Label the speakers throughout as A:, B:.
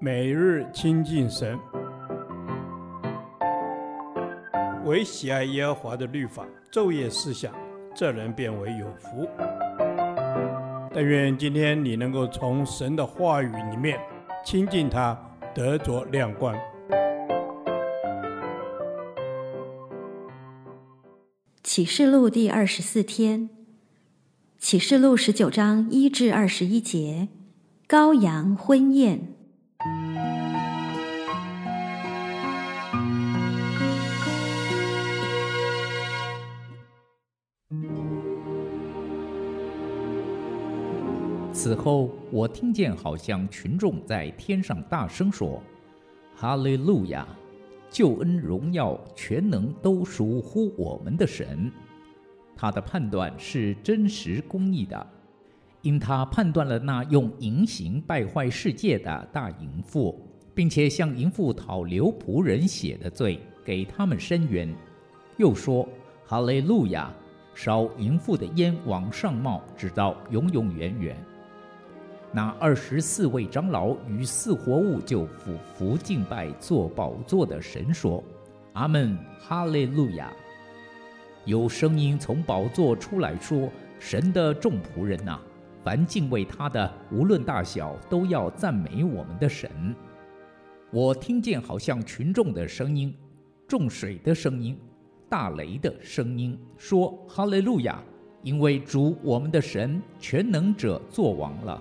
A: 每日亲近神，唯喜爱耶和华的律法，昼夜思想，这人便为有福。但愿今天你能够从神的话语里面亲近他，得着亮光。
B: 启示录第二十四天，启示录十九章一至二十一节，羔羊婚宴。
C: 此后，我听见好像群众在天上大声说：“哈利路亚！救恩、荣耀、全能都属乎我们的神。他的判断是真实公义的，因他判断了那用淫行败坏世界的大淫妇，并且向淫妇讨流仆人血的罪，给他们伸冤。又说：哈利路亚！烧淫妇的烟往上冒，直到永永远远。”那二十四位长老与四活物就俯伏敬拜坐宝座的神说：“阿门，哈利路亚！”有声音从宝座出来说：“神的众仆人呐，凡敬畏他的，无论大小，都要赞美我们的神。”我听见好像群众的声音、众水的声音、大雷的声音，说：“哈利路亚！因为主我们的神全能者作王了。”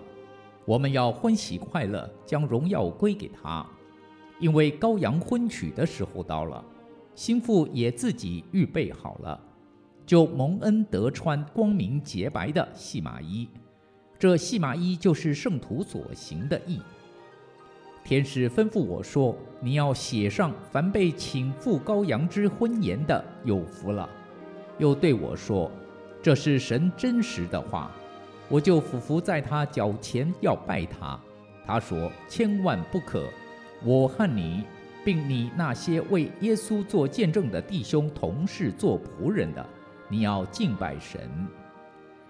C: 我们要欢喜快乐，将荣耀归给他，因为羔羊婚娶的时候到了，心腹也自己预备好了，就蒙恩得穿光明洁白的细麻衣，这细麻衣就是圣徒所行的义。天使吩咐我说：“你要写上，凡被请赴羔羊之婚筵的，有福了。”又对我说：“这是神真实的话。”我就俯伏在他脚前要拜他。他说：“千万不可！我和你，并你那些为耶稣做见证的弟兄同事做仆人的，你要敬拜神，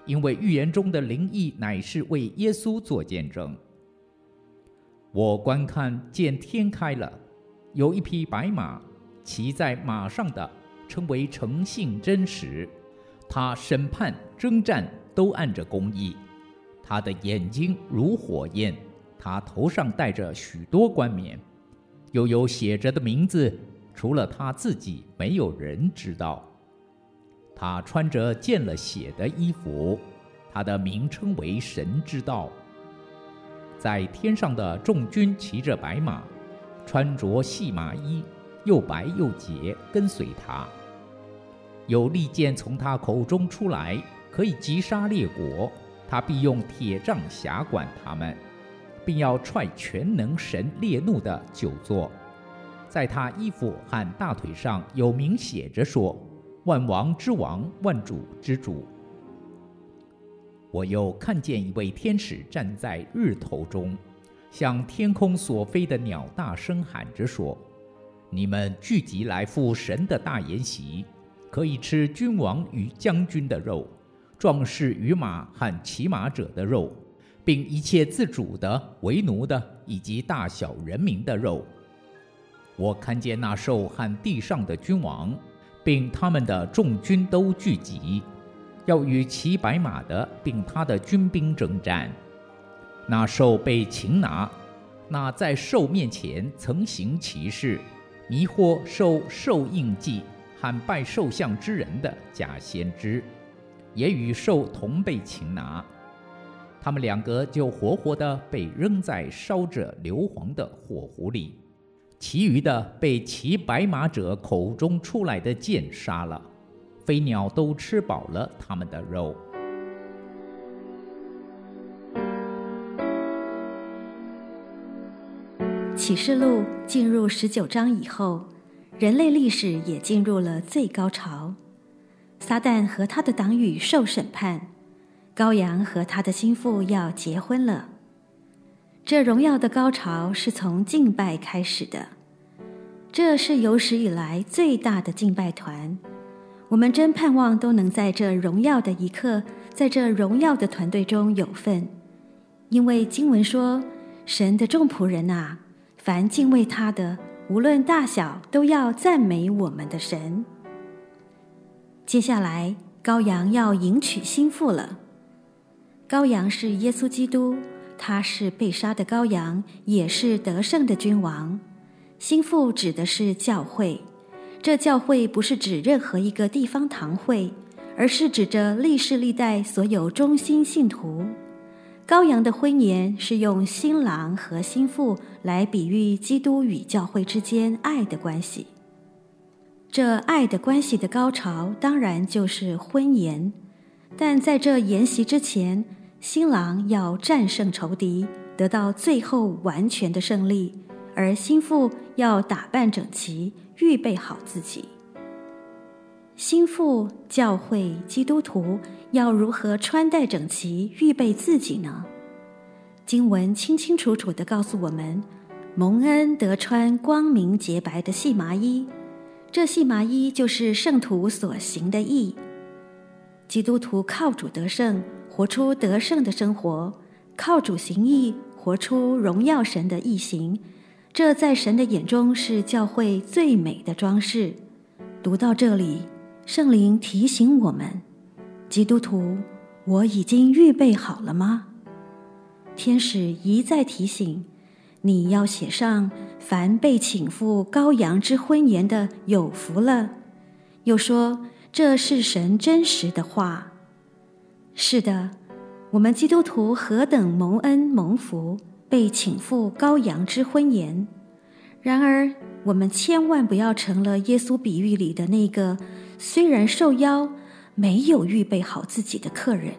C: 因为预言中的灵异乃是为耶稣做见证。”我观看见天开了，有一匹白马，骑在马上的称为诚信真实，他审判征战。都按着工艺，他的眼睛如火焰，他头上戴着许多冠冕，又有写着的名字，除了他自己，没有人知道。他穿着见了血的衣服，他的名称为神之道。在天上的众军骑着白马，穿着细麻衣，又白又洁，跟随他。有利剑从他口中出来。可以击杀列国，他必用铁杖辖管他们，并要踹全能神烈怒的九座。在他衣服和大腿上有名写着说：“万王之王，万主之主。”我又看见一位天使站在日头中，向天空所飞的鸟大声喊着说：“你们聚集来赴神的大筵席，可以吃君王与将军的肉。”壮士与马和骑马者的肉，并一切自主的、为奴的，以及大小人民的肉。我看见那兽和地上的君王，并他们的众军都聚集，要与骑白马的，并他的军兵征战。那兽被擒拿，那在兽面前曾行奇事，迷惑受兽印记和拜兽像之人的假先知。也与兽同被擒拿，他们两个就活活的被扔在烧着硫磺的火湖里，其余的被骑白马者口中出来的箭杀了，飞鸟都吃饱了他们的肉。
B: 启示录进入十九章以后，人类历史也进入了最高潮。撒旦和他的党羽受审判，羔羊和他的心腹要结婚了。这荣耀的高潮是从敬拜开始的，这是有史以来最大的敬拜团。我们真盼望都能在这荣耀的一刻，在这荣耀的团队中有份，因为经文说，神的众仆人啊，凡敬畏他的，无论大小，都要赞美我们的神。接下来，羔羊要迎娶新妇了。羔羊是耶稣基督，他是被杀的羔羊，也是得胜的君王。新妇指的是教会，这教会不是指任何一个地方堂会，而是指着历世历代所有忠心信徒。羔羊的婚筵是用新郎和新妇来比喻基督与教会之间爱的关系。这爱的关系的高潮当然就是婚宴，但在这筵席之前，新郎要战胜仇敌，得到最后完全的胜利，而新妇要打扮整齐，预备好自己。新妇、教会、基督徒要如何穿戴整齐、预备自己呢？经文清清楚楚地告诉我们：蒙恩得穿光明洁白的细麻衣，这细麻衣就是圣徒所行的义。基督徒靠主得胜，活出得胜的生活；靠主行义，活出荣耀神的义行。这在神的眼中是教会最美的装饰。读到这里。圣灵提醒我们：基督徒，我已经预备好了吗？天使一再提醒，你要写上“凡被请赴羔羊之婚筵的，有福了。”又说这是神真实的话。是的，我们基督徒何等蒙恩蒙福，被请赴羔羊之婚筵。然而，我们千万不要成了耶稣比喻里的那个。虽然受邀，没有预备好自己的客人。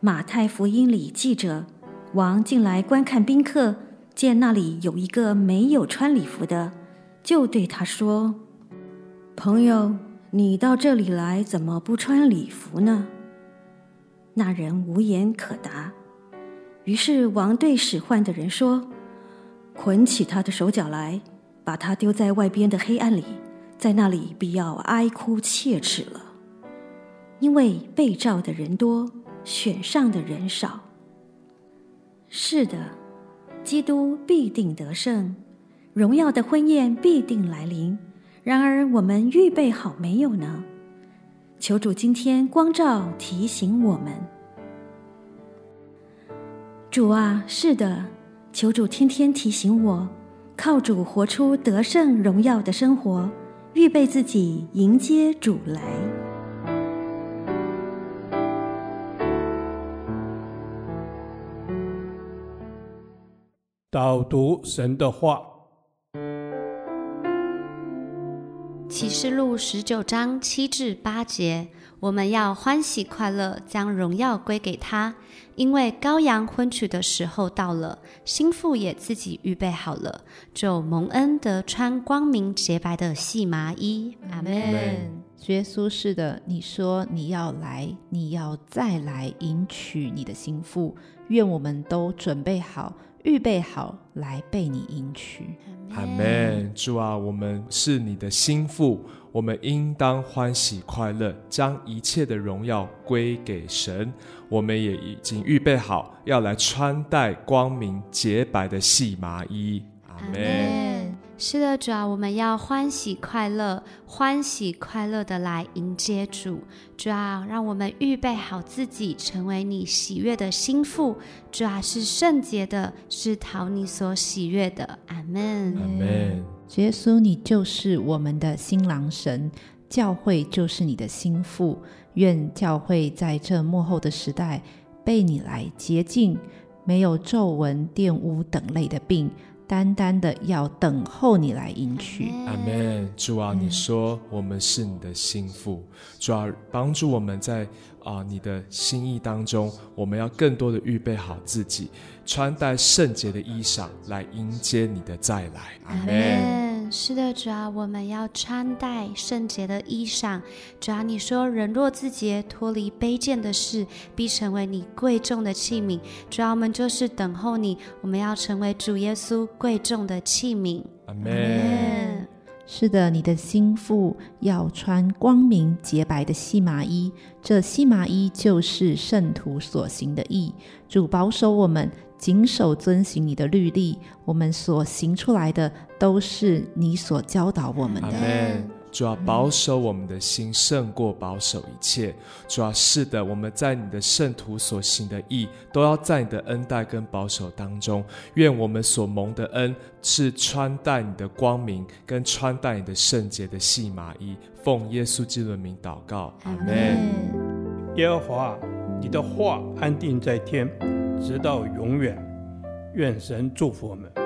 B: 马太福音里记着，王进来观看宾客，见那里有一个没有穿礼服的，就对他说：“朋友，你到这里来，怎么不穿礼服呢？”那人无言可答。于是王对使唤的人说：“捆起他的手脚来，把他丢在外边的黑暗里。”在那里必要哀哭切齿了，因为被召的人多，选上的人少。是的，基督必定得胜，荣耀的婚宴必定来临。然而，我们预备好没有呢？求主今天光照提醒我们。主啊，是的，求主天天提醒我，靠主活出得胜荣耀的生活。预备自己迎接主来。
A: 导读神的话，
D: 启示录十九章七至八节。我们要欢喜快乐，将荣耀归给他，因为羔羊婚娶的时候到了，心腹也自己预备好了，就蒙恩得穿光明洁白的细麻衣。阿门。
E: 耶稣是的，你说你要来，你要再来迎娶你的心腹，愿我们都准备好。预备好来被你迎娶，
F: 阿门。主啊，我们是你的心腹，我们应当欢喜快乐，将一切的荣耀归给神。我们也已经预备好要来穿戴光明洁白的细麻衣，阿门。
D: 是的，主啊，我们要欢喜快乐，欢喜快乐的来迎接主。主啊，让我们预备好自己，成为你喜悦的心腹。主啊，是圣洁的，是讨你所喜悦的。阿门。
F: 阿门。
E: 耶稣，你就是我们的新郎神，教会就是你的心腹。愿教会在这幕后的时代被你来洁净，没有皱纹、玷污等类的病。单单的要等候你来迎娶，
F: 阿门。主啊，你说我们是你的心腹，主啊，帮助我们在啊、呃、你的心意当中，我们要更多的预备好自己，穿戴圣洁的衣裳来迎接你的再来，阿门。
D: 是的，主啊，我们要穿戴圣洁的衣裳。主啊，你说人若自洁，脱离卑贱的事，必成为你贵重的器皿。主啊，我们就是等候你，我们要成为主耶稣贵重的器皿。
F: 阿门。
E: 是的，你的心腹要穿光明洁白的细麻衣，这细麻衣就是圣徒所行的义。主保守我们。谨守遵行你的律例，我们所行出来的都是你所教导我们的。
F: 主要保守我们的心胜过保守一切。主要是的，我们在你的圣徒所行的义，都要在你的恩待跟保守当中。愿我们所蒙的恩是穿戴你的光明，跟穿戴你的圣洁的细麻衣。奉耶稣基督的名祷告，阿门。
A: 耶和华，你的话安定在天，直到永远。愿神祝福我们。